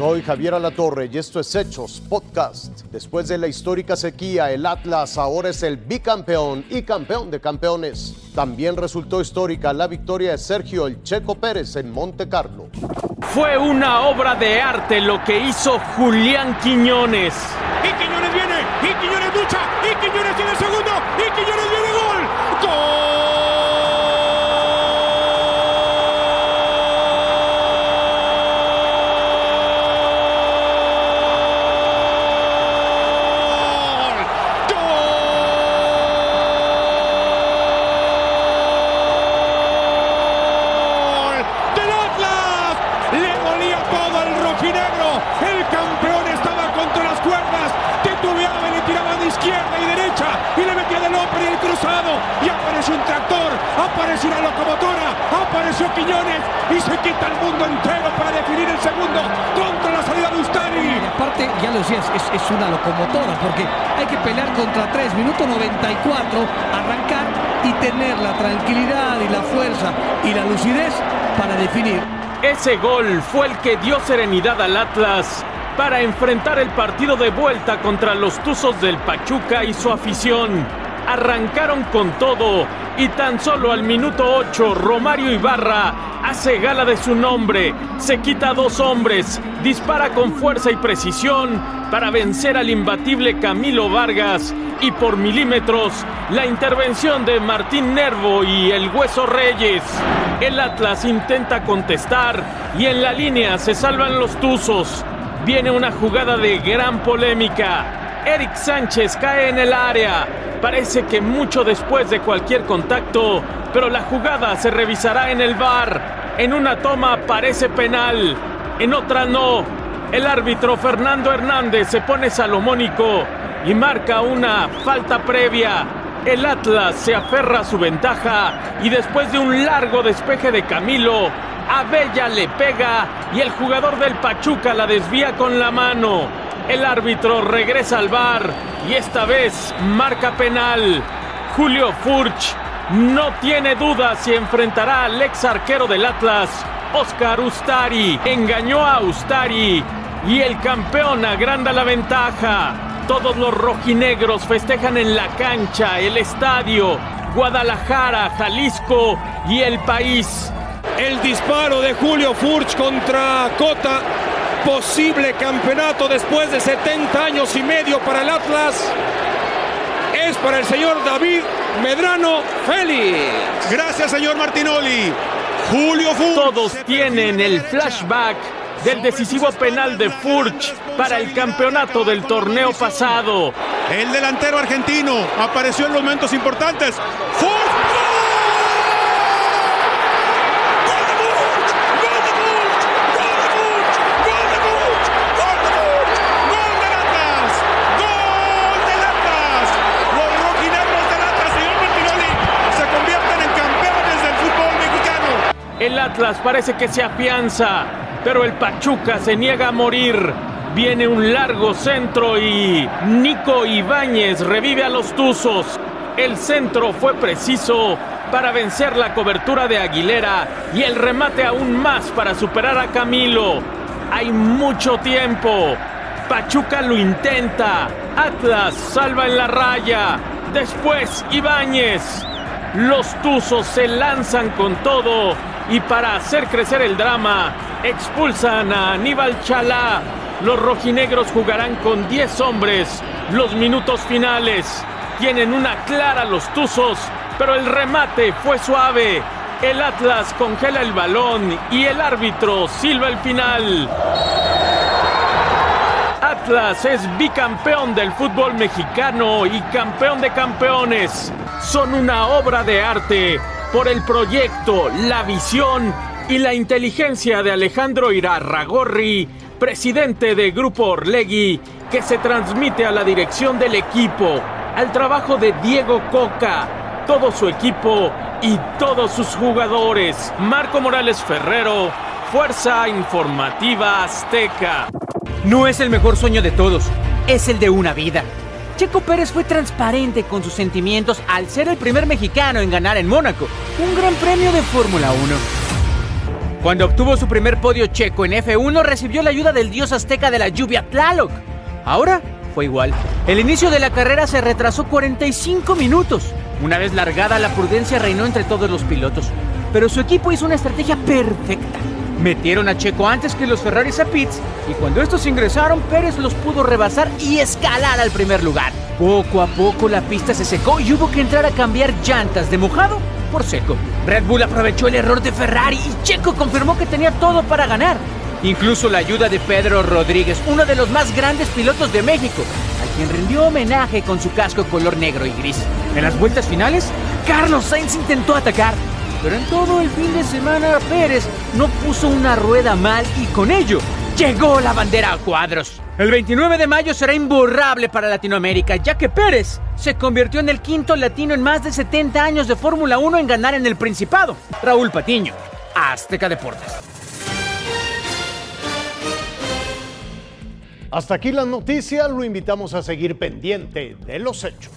Soy Javier Alatorre y esto es Hechos Podcast. Después de la histórica sequía, el Atlas ahora es el bicampeón y campeón de campeones. También resultó histórica la victoria de Sergio El Checo Pérez en Monte Carlo. Fue una obra de arte lo que hizo Julián Quiñones. Y Quiñones viene, y Quiñones lucha, y Quiñones tiene el segundo, y Quiñones viene gol. ¡Gol! ¡Del Atlas! Le dolía todo al rojinegro. El campeón estaba contra las cuerdas. Titubeaba y le tiraba de izquierda y derecha. Y le metía del hombre y el cruzado. Y apareció un tractor. Apareció una locomotora. Apareció Quiñones. Y se quita el mundo entero para definir el segundo contra la salida de Ustari. Y aparte, ya lo decías, es, es una locomotora, porque hay que pelear contra 3, minuto 94, arrancar y tener la tranquilidad y la fuerza y la lucidez para definir. Ese gol fue el que dio serenidad al Atlas para enfrentar el partido de vuelta contra los Tuzos del Pachuca y su afición. Arrancaron con todo y tan solo al minuto 8 Romario Ibarra hace gala de su nombre, se quita a dos hombres, dispara con fuerza y precisión para vencer al imbatible Camilo Vargas y por milímetros la intervención de Martín Nervo y el Hueso Reyes. El Atlas intenta contestar y en la línea se salvan los Tuzos. Viene una jugada de gran polémica. Eric Sánchez cae en el área. Parece que mucho después de cualquier contacto, pero la jugada se revisará en el bar. En una toma parece penal, en otra no. El árbitro Fernando Hernández se pone salomónico y marca una falta previa. El Atlas se aferra a su ventaja y después de un largo despeje de Camilo, Abella le pega y el jugador del Pachuca la desvía con la mano. El árbitro regresa al bar y esta vez marca penal. Julio Furch no tiene duda si enfrentará al ex arquero del Atlas, Oscar Ustari. Engañó a Ustari y el campeón agranda la ventaja. Todos los rojinegros festejan en la cancha, el estadio, Guadalajara, Jalisco y el país. El disparo de Julio Furch contra Cota. Posible campeonato después de 70 años y medio para el Atlas. Es para el señor David Medrano Félix. Gracias, señor Martinoli. Julio Furch. Todos tienen el flashback del decisivo penal de Furch para el campeonato del torneo pasado. El delantero argentino apareció en los momentos importantes. ¡Furch! El Atlas parece que se afianza, pero el Pachuca se niega a morir. Viene un largo centro y Nico Ibáñez revive a los Tuzos. El centro fue preciso para vencer la cobertura de Aguilera y el remate aún más para superar a Camilo. Hay mucho tiempo. Pachuca lo intenta. Atlas salva en la raya. Después Ibáñez. Los Tuzos se lanzan con todo y para hacer crecer el drama expulsan a Aníbal Chalá. Los rojinegros jugarán con 10 hombres. Los minutos finales tienen una clara los Tuzos, pero el remate fue suave. El Atlas congela el balón y el árbitro silba el final. Atlas es bicampeón del fútbol mexicano y campeón de campeones. Son una obra de arte por el proyecto, la visión y la inteligencia de Alejandro Irarragorri, presidente de Grupo Orlegui, que se transmite a la dirección del equipo, al trabajo de Diego Coca, todo su equipo y todos sus jugadores. Marco Morales Ferrero, Fuerza Informativa Azteca. No es el mejor sueño de todos, es el de una vida. Checo Pérez fue transparente con sus sentimientos al ser el primer mexicano en ganar en Mónaco, un gran premio de Fórmula 1. Cuando obtuvo su primer podio checo en F1, recibió la ayuda del dios azteca de la lluvia Tlaloc. Ahora fue igual. El inicio de la carrera se retrasó 45 minutos. Una vez largada, la prudencia reinó entre todos los pilotos. Pero su equipo hizo una estrategia perfecta. Metieron a Checo antes que los Ferraris a pits y cuando estos ingresaron, Pérez los pudo rebasar y escalar al primer lugar. Poco a poco la pista se secó y hubo que entrar a cambiar llantas de mojado por seco. Red Bull aprovechó el error de Ferrari y Checo confirmó que tenía todo para ganar. Incluso la ayuda de Pedro Rodríguez, uno de los más grandes pilotos de México, a quien rindió homenaje con su casco color negro y gris. En las vueltas finales, Carlos Sainz intentó atacar, pero en todo el fin de semana Pérez no puso una rueda mal y con ello llegó la bandera a cuadros. El 29 de mayo será imborrable para Latinoamérica, ya que Pérez se convirtió en el quinto latino en más de 70 años de Fórmula 1 en ganar en el Principado. Raúl Patiño, Azteca Deportes. Hasta aquí las noticias, lo invitamos a seguir pendiente de los hechos.